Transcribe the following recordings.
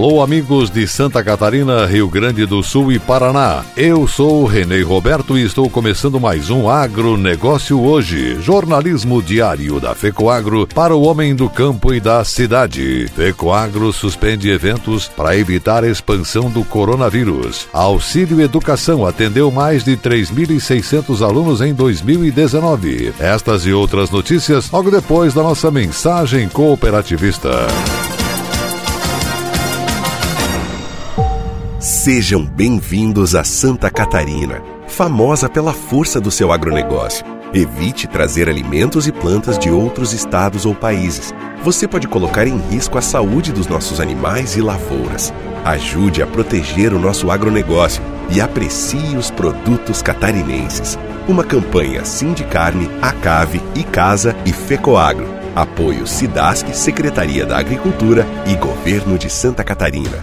Alô, amigos de Santa Catarina, Rio Grande do Sul e Paraná. Eu sou Renê Roberto e estou começando mais um Agronegócio Hoje, jornalismo diário da FECOAGro para o homem do campo e da cidade. FECOAGro suspende eventos para evitar a expansão do coronavírus. Auxílio Educação atendeu mais de 3.600 alunos em 2019. Estas e outras notícias logo depois da nossa mensagem cooperativista. Sejam bem-vindos a Santa Catarina, famosa pela força do seu agronegócio. Evite trazer alimentos e plantas de outros estados ou países. Você pode colocar em risco a saúde dos nossos animais e lavouras. Ajude a proteger o nosso agronegócio e aprecie os produtos catarinenses. Uma campanha Sindicarne, Acave, Icasa e Fecoagro. Apoio Sidasc, Secretaria da Agricultura e Governo de Santa Catarina.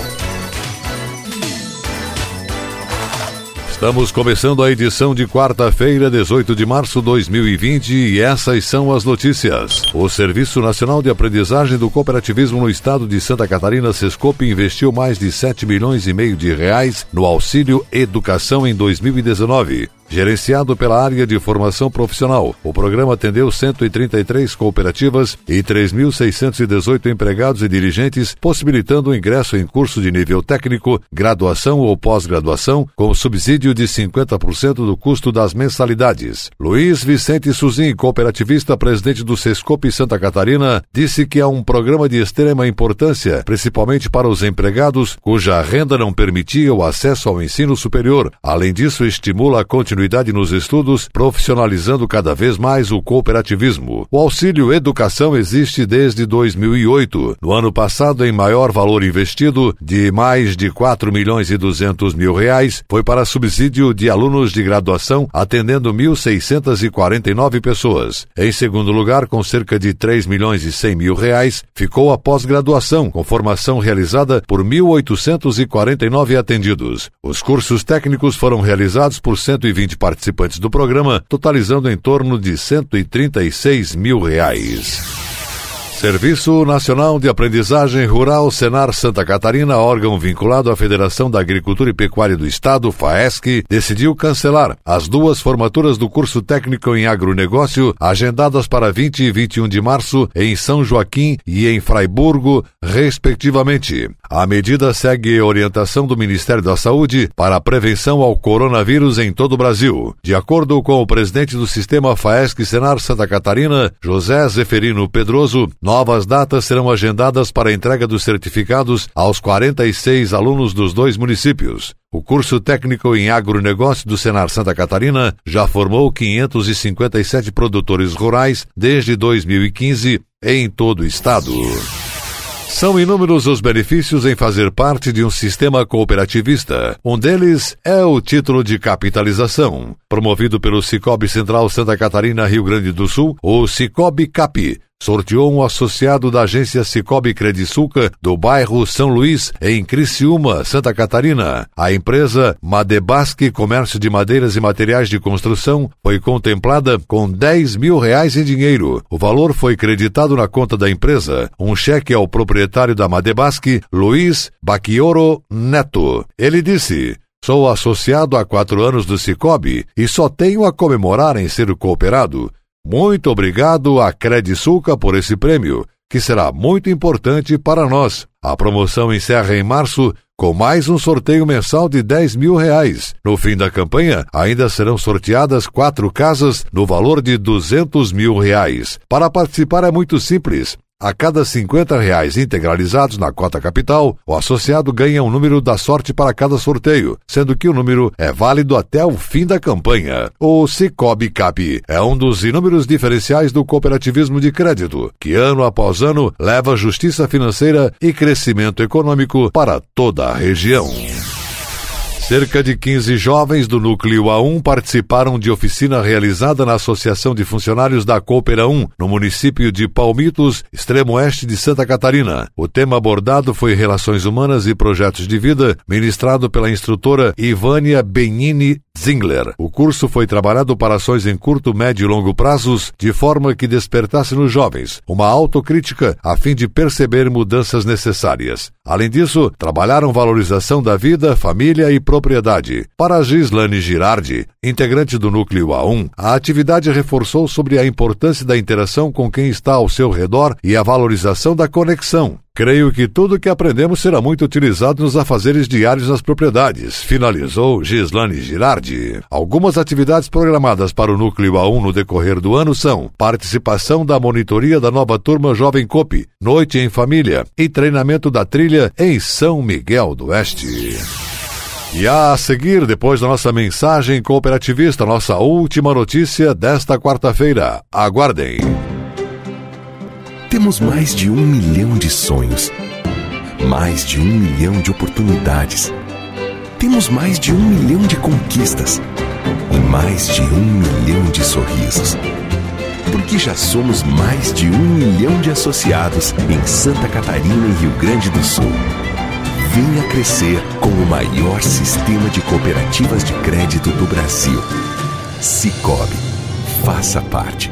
Estamos começando a edição de quarta-feira, 18 de março de 2020, e essas são as notícias. O Serviço Nacional de Aprendizagem do Cooperativismo no Estado de Santa Catarina, Sescope, investiu mais de 7 milhões e meio de reais no auxílio educação em 2019. Gerenciado pela área de formação profissional, o programa atendeu 133 cooperativas e 3.618 empregados e dirigentes, possibilitando o ingresso em curso de nível técnico, graduação ou pós-graduação, com subsídio de 50% do custo das mensalidades. Luiz Vicente Suzin, cooperativista presidente do Sescope Santa Catarina, disse que é um programa de extrema importância, principalmente para os empregados cuja renda não permitia o acesso ao ensino superior. Além disso, estimula a continuidade continuidade nos estudos, profissionalizando cada vez mais o cooperativismo. O auxílio educação existe desde 2008. No ano passado, em maior valor investido, de mais de 4 milhões e 200 mil reais, foi para subsídio de alunos de graduação, atendendo 1.649 pessoas. Em segundo lugar, com cerca de 3 milhões e 100 mil reais, ficou a pós-graduação, com formação realizada por 1.849 atendidos. Os cursos técnicos foram realizados por 120 20 participantes do programa, totalizando em torno de 136 mil reais. Serviço Nacional de Aprendizagem Rural Senar Santa Catarina, órgão vinculado à Federação da Agricultura e Pecuária do Estado, FAESC, decidiu cancelar as duas formaturas do curso técnico em agronegócio agendadas para 20 e 21 de março em São Joaquim e em Fraiburgo, respectivamente. A medida segue orientação do Ministério da Saúde para a prevenção ao coronavírus em todo o Brasil. De acordo com o presidente do sistema FAESC Senar Santa Catarina, José Zeferino Pedroso, Novas datas serão agendadas para a entrega dos certificados aos 46 alunos dos dois municípios. O curso técnico em agronegócio do Senar Santa Catarina já formou 557 produtores rurais desde 2015 em todo o estado. São inúmeros os benefícios em fazer parte de um sistema cooperativista. Um deles é o título de capitalização, promovido pelo Cicobi Central Santa Catarina, Rio Grande do Sul, o Cicobi Cap sorteou um associado da agência Cicobi Credisulca do bairro São Luís, em Criciúma, Santa Catarina. A empresa Madebasque Comércio de Madeiras e Materiais de Construção foi contemplada com 10 mil reais em dinheiro. O valor foi creditado na conta da empresa. Um cheque ao proprietário da Madebasque, Luiz Baquioro Neto. Ele disse: Sou associado há quatro anos do Cicobi e só tenho a comemorar em ser cooperado. Muito obrigado à Credisulca por esse prêmio, que será muito importante para nós. A promoção encerra em março com mais um sorteio mensal de 10 mil reais. No fim da campanha, ainda serão sorteadas quatro casas no valor de 200 mil reais. Para participar é muito simples. A cada 50 reais integralizados na cota capital, o associado ganha um número da sorte para cada sorteio, sendo que o número é válido até o fim da campanha. O Cicobi Cap é um dos inúmeros diferenciais do cooperativismo de crédito, que ano após ano leva justiça financeira e crescimento econômico para toda a região. Cerca de 15 jovens do Núcleo A1 participaram de oficina realizada na Associação de Funcionários da Coopera 1, no município de Palmitos, extremo oeste de Santa Catarina. O tema abordado foi Relações Humanas e Projetos de Vida, ministrado pela instrutora Ivânia Benini Zingler. O curso foi trabalhado para ações em curto, médio e longo prazos, de forma que despertasse nos jovens uma autocrítica a fim de perceber mudanças necessárias. Além disso, trabalharam valorização da vida, família e propriedade. Para Gislane Girardi, integrante do Núcleo A1, a atividade reforçou sobre a importância da interação com quem está ao seu redor e a valorização da conexão. Creio que tudo que aprendemos será muito utilizado nos afazeres diários das propriedades, finalizou Gislane Girardi. Algumas atividades programadas para o Núcleo A1 no decorrer do ano são participação da monitoria da nova turma Jovem Cope, noite em família e treinamento da trilha em São Miguel do Oeste. E a seguir, depois da nossa mensagem cooperativista, nossa última notícia desta quarta-feira. Aguardem. Temos mais de um milhão de sonhos, mais de um milhão de oportunidades. Temos mais de um milhão de conquistas e mais de um milhão de sorrisos. Porque já somos mais de um milhão de associados em Santa Catarina e Rio Grande do Sul. Venha crescer com o maior sistema de cooperativas de crédito do Brasil. Cicobi. Faça parte.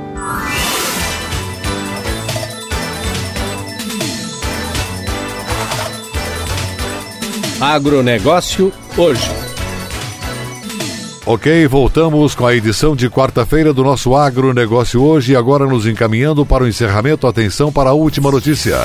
Agronegócio hoje. Ok, voltamos com a edição de quarta-feira do nosso Agronegócio hoje, agora nos encaminhando para o encerramento. Atenção para a última notícia.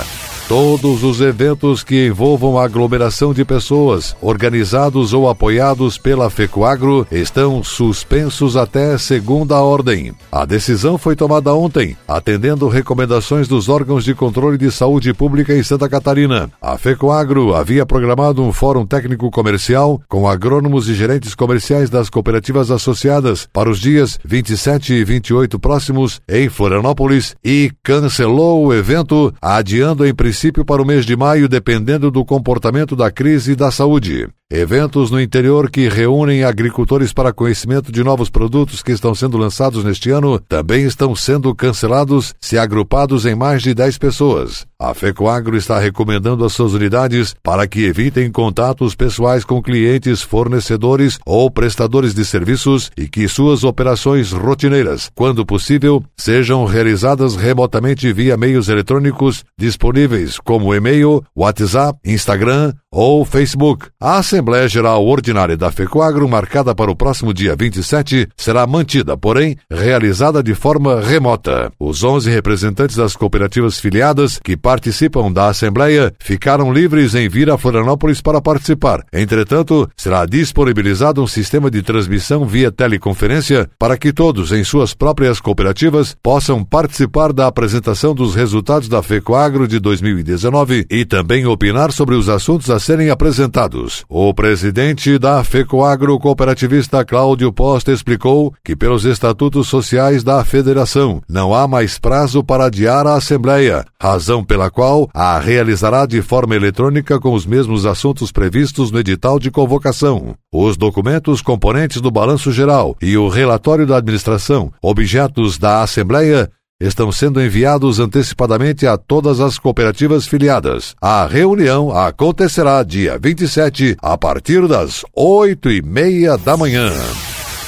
Todos os eventos que envolvam aglomeração de pessoas, organizados ou apoiados pela FECOAGRO, estão suspensos até segunda ordem. A decisão foi tomada ontem, atendendo recomendações dos órgãos de controle de saúde pública em Santa Catarina. A FECOAGRO havia programado um fórum técnico comercial com agrônomos e gerentes comerciais das cooperativas associadas para os dias 27 e 28 próximos em Florianópolis e cancelou o evento, adiando em princípio princípio para o mês de maio, dependendo do comportamento da crise da saúde. Eventos no interior que reúnem agricultores para conhecimento de novos produtos que estão sendo lançados neste ano também estão sendo cancelados se agrupados em mais de 10 pessoas. A FECOAGRO está recomendando às suas unidades para que evitem contatos pessoais com clientes, fornecedores ou prestadores de serviços e que suas operações rotineiras, quando possível, sejam realizadas remotamente via meios eletrônicos disponíveis como e-mail, WhatsApp, Instagram ou Facebook. Assembleia Geral Ordinária da FECOAGRO, marcada para o próximo dia 27, será mantida, porém, realizada de forma remota. Os 11 representantes das cooperativas filiadas que participam da Assembleia ficaram livres em vir a Florianópolis para participar. Entretanto, será disponibilizado um sistema de transmissão via teleconferência para que todos, em suas próprias cooperativas, possam participar da apresentação dos resultados da FECOAGRO de 2019 e também opinar sobre os assuntos a serem apresentados. O o presidente da FECOAGRO cooperativista Cláudio Posta explicou que, pelos estatutos sociais da federação, não há mais prazo para adiar a Assembleia, razão pela qual a realizará de forma eletrônica com os mesmos assuntos previstos no edital de convocação. Os documentos componentes do balanço geral e o relatório da administração, objetos da Assembleia, estão sendo enviados antecipadamente a todas as cooperativas filiadas. A reunião acontecerá dia 27, a partir das oito e meia da manhã.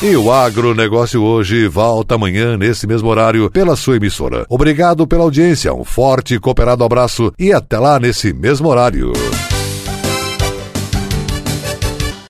E o agronegócio hoje volta amanhã nesse mesmo horário pela sua emissora. Obrigado pela audiência, um forte e cooperado abraço e até lá nesse mesmo horário.